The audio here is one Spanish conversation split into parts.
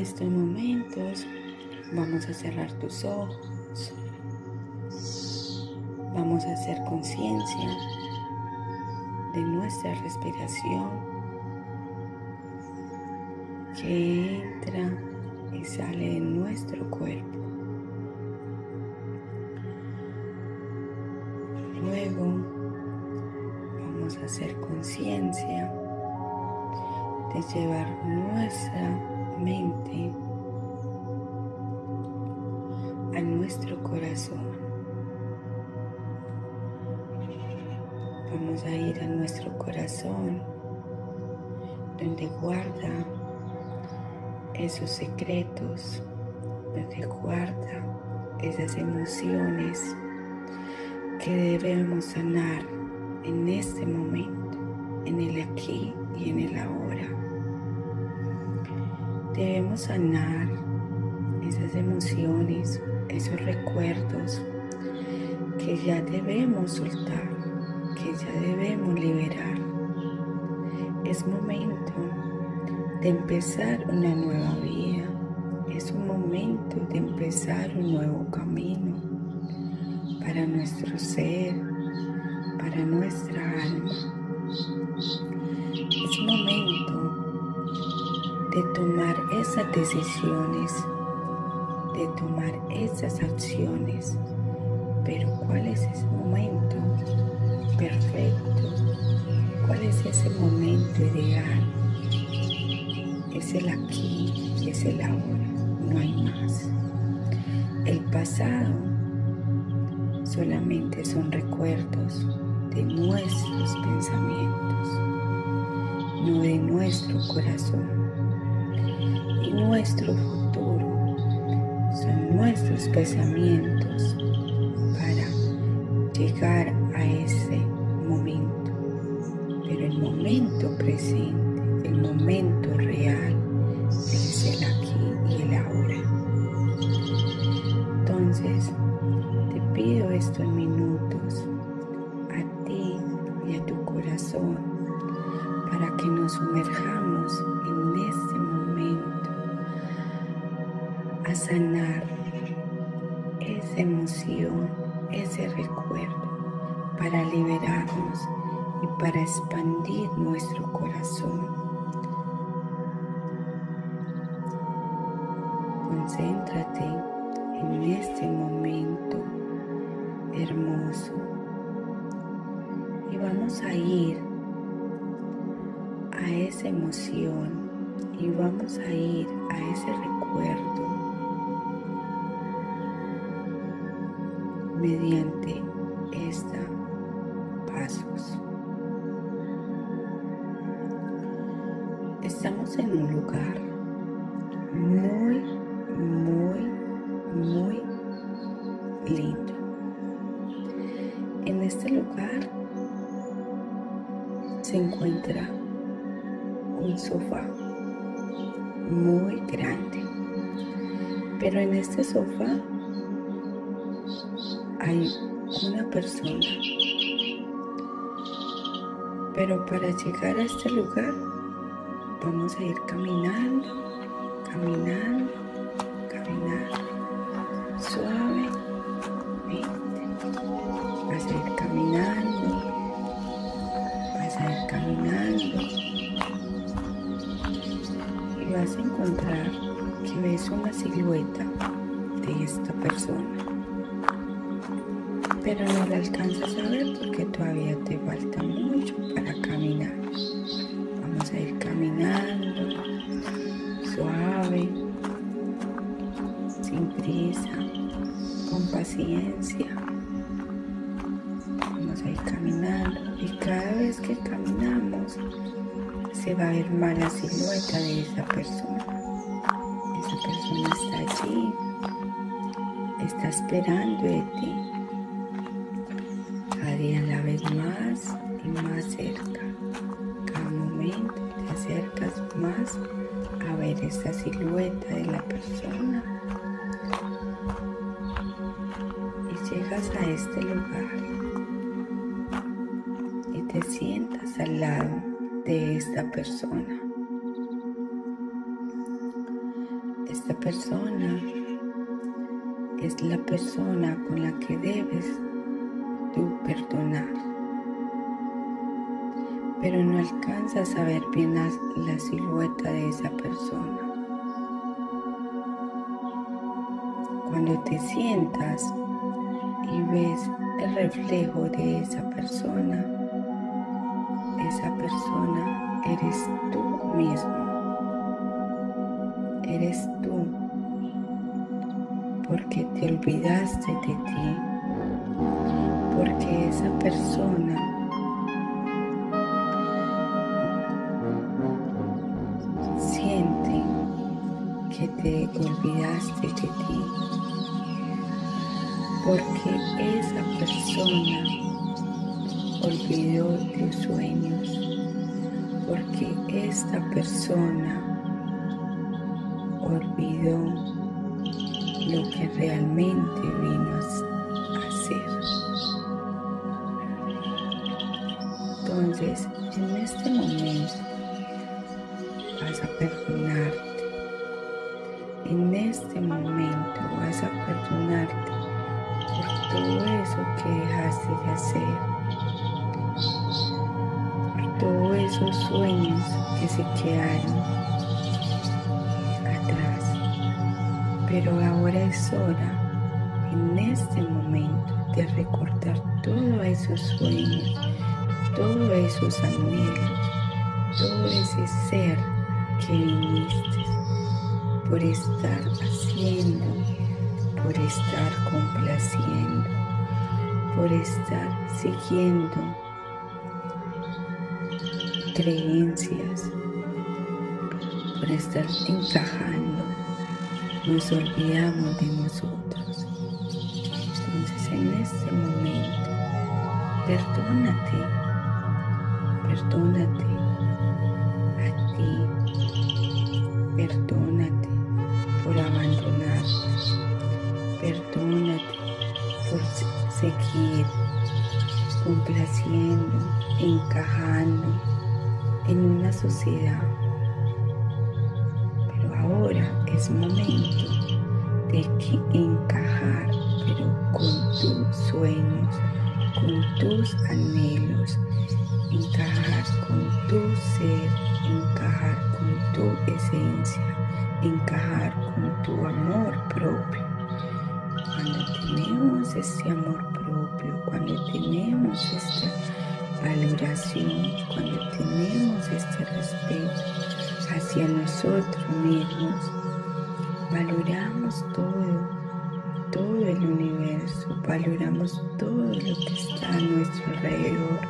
estos momentos vamos a cerrar tus ojos. Vamos a hacer conciencia de nuestra respiración que entra y sale de nuestro cuerpo. Luego vamos a hacer conciencia de llevar nuestra a nuestro corazón. Vamos a ir a nuestro corazón donde guarda esos secretos, donde guarda esas emociones que debemos sanar en este momento, en el aquí y en el ahora. Debemos sanar esas emociones, esos recuerdos que ya debemos soltar, que ya debemos liberar. Es momento de empezar una nueva vida. Es un momento de empezar un nuevo camino para nuestro ser, para nuestra alma. Es momento de tomar esas decisiones, de tomar esas acciones. Pero ¿cuál es ese momento perfecto? ¿Cuál es ese momento ideal? Es el aquí, es el ahora, no hay más. El pasado solamente son recuerdos de nuestros pensamientos, no de nuestro corazón. Y nuestro futuro son nuestros pensamientos para llegar a ese momento. Pero el momento presente, el momento real, para liberarnos y para expandir nuestro corazón. Concéntrate en este momento hermoso y vamos a ir a esa emoción y vamos a ir a ese recuerdo mediante en un lugar muy, muy, muy lindo. En este lugar se encuentra un sofá muy grande. Pero en este sofá hay una persona. Pero para llegar a este lugar vamos a ir caminando, caminando, caminando, suave. Vas a ir caminando, vas a ir caminando y vas a encontrar que ves una silueta de esta persona pero no la alcanzas a ver porque todavía te falta mucho para caminar. Vamos a ir caminando y cada vez que caminamos se va a ver más la silueta de esa persona. Esa persona está allí, está esperando de ti día la ves más y más cerca. Cada momento te acercas más a ver esa silueta de la persona. A este lugar y te sientas al lado de esta persona. esta persona es la persona con la que debes tú perdonar. Pero no alcanzas a ver bien la silueta de esa persona. Cuando te sientas ves el reflejo de esa persona, esa persona eres tú mismo. Eres tú. Porque te olvidaste de ti, porque esa persona siente que te olvidaste de ti, porque esa persona olvidó tus sueños, porque esta persona olvidó lo que realmente vino a hacer. Entonces, en este momento vas a perdonarte. En este momento vas a perdonarte todo eso que dejaste de hacer. Por todos esos sueños que se quedaron Pero ahora es hora, en este momento, de recordar todos esos sueños, todos esos anhelos, todo ese ser que viniste por estar haciendo, por estar complaciendo, por estar siguiendo creencias, por estar encajando nos olvidamos de nosotros. Entonces en este momento, perdónate, perdónate a ti, perdónate por abandonarte, perdónate por seguir complaciendo, encajando en una sociedad es momento de que encajar, pero con tus sueños, con tus anhelos, encajar con tu ser, encajar con tu esencia, encajar con tu amor propio. Cuando tenemos este amor propio, cuando tenemos esta valoración, cuando tenemos este respeto hacia nosotros mismos, valoramos todo, todo el universo, valoramos todo lo que está a nuestro alrededor,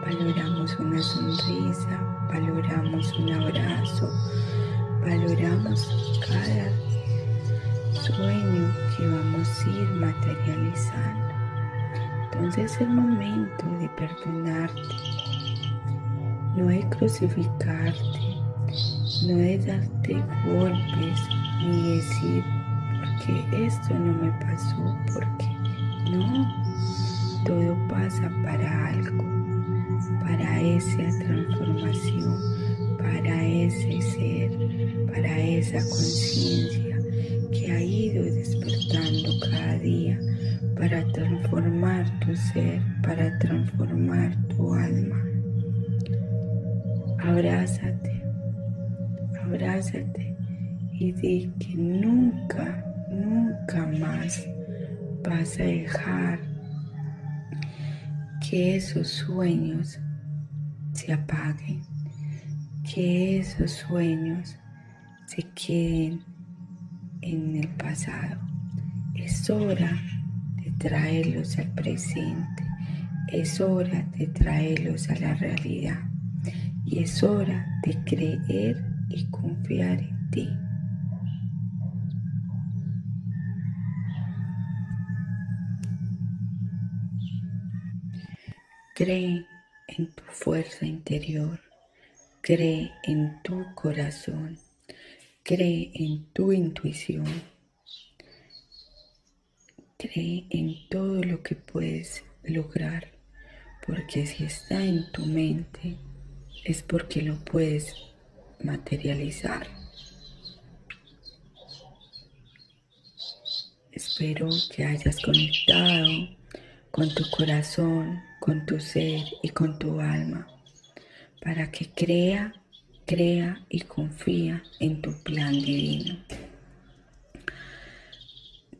valoramos una sonrisa, valoramos un abrazo, valoramos cada sueño que vamos a ir materializando. Entonces es el momento de perdonarte, no es crucificarte, no es darte golpes, ni decir, porque esto no me pasó, porque no, todo pasa para algo, para esa transformación, para ese ser, para esa conciencia que ha ido despertando cada día para transformar tu ser, para transformar tu alma. Abrázate, abrázate y di que nunca, nunca más vas a dejar que esos sueños se apaguen, que esos sueños se queden en el pasado. Es hora de traerlos al presente, es hora de traerlos a la realidad y es hora de creer y confiar en ti. Cree en tu fuerza interior, cree en tu corazón, cree en tu intuición, cree en todo lo que puedes lograr, porque si está en tu mente es porque lo puedes materializar. Espero que hayas conectado con tu corazón, con tu ser y con tu alma para que crea, crea y confía en tu plan divino.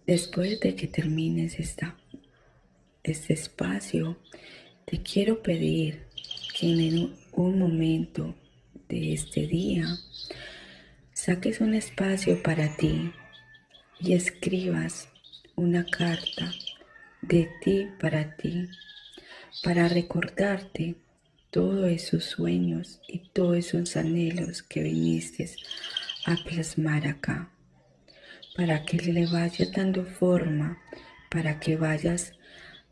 Después de que termines esta, este espacio, te quiero pedir que en un momento de este día saques un espacio para ti y escribas una carta de ti para ti, para recordarte todos esos sueños y todos esos anhelos que viniste a plasmar acá, para que le vayas dando forma, para que vayas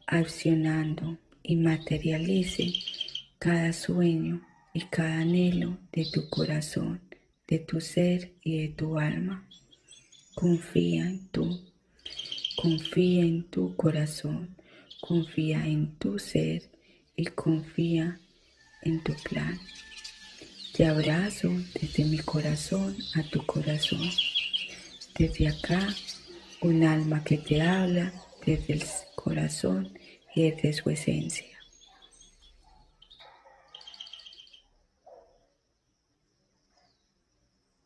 accionando y materialice cada sueño y cada anhelo de tu corazón, de tu ser y de tu alma. Confía en tú, confía en tu corazón, confía en tu ser y confía en tu plan. Te abrazo desde mi corazón a tu corazón. Desde acá, un alma que te habla desde el corazón y desde su esencia.